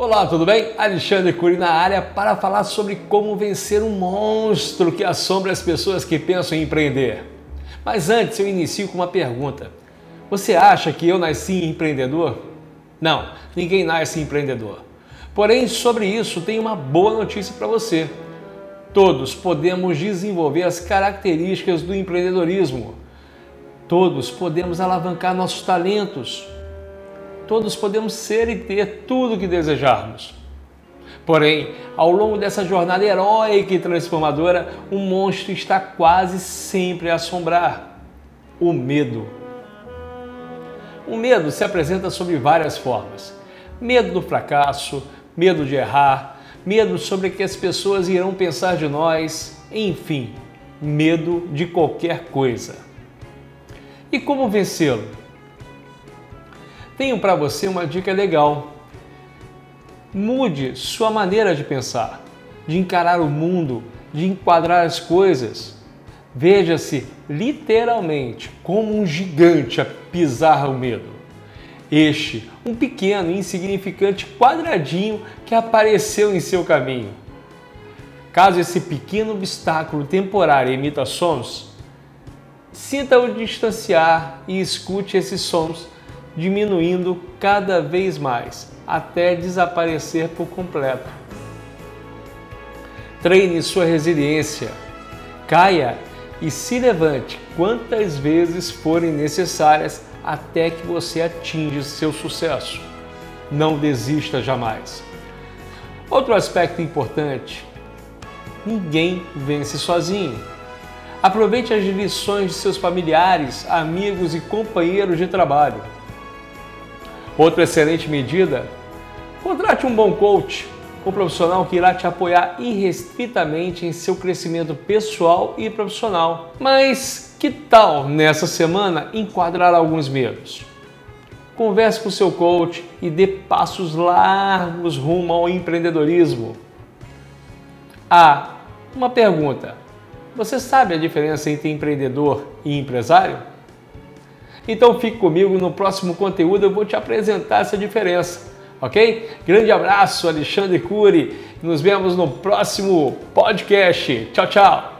Olá, tudo bem? Alexandre Cury na área para falar sobre como vencer um monstro que assombra as pessoas que pensam em empreender. Mas antes eu inicio com uma pergunta. Você acha que eu nasci empreendedor? Não, ninguém nasce empreendedor. Porém, sobre isso, tenho uma boa notícia para você. Todos podemos desenvolver as características do empreendedorismo. Todos podemos alavancar nossos talentos, todos podemos ser e ter tudo o que desejarmos. Porém, ao longo dessa jornada heróica e transformadora, um monstro está quase sempre a assombrar: o medo. O medo se apresenta sob várias formas: medo do fracasso, medo de errar, medo sobre o que as pessoas irão pensar de nós, enfim, medo de qualquer coisa. E como vencê-lo? Tenho para você uma dica legal. Mude sua maneira de pensar, de encarar o mundo, de enquadrar as coisas. Veja-se literalmente como um gigante a pisar o medo. Este, um pequeno, insignificante quadradinho que apareceu em seu caminho. Caso esse pequeno obstáculo temporário emita sons, sinta-o distanciar e escute esses sons diminuindo cada vez mais, até desaparecer por completo. Treine sua resiliência. Caia e se levante quantas vezes forem necessárias até que você atinja seu sucesso. Não desista jamais. Outro aspecto importante: ninguém vence sozinho. Aproveite as lições de seus familiares, amigos e companheiros de trabalho. Outra excelente medida: contrate um bom coach, um profissional que irá te apoiar irrestritamente em seu crescimento pessoal e profissional. Mas que tal nessa semana enquadrar alguns medos? Converse com seu coach e dê passos largos rumo ao empreendedorismo. Ah, uma pergunta: você sabe a diferença entre empreendedor e empresário? Então fique comigo no próximo conteúdo, eu vou te apresentar essa diferença, ok? Grande abraço, Alexandre Cury. Nos vemos no próximo podcast. Tchau, tchau.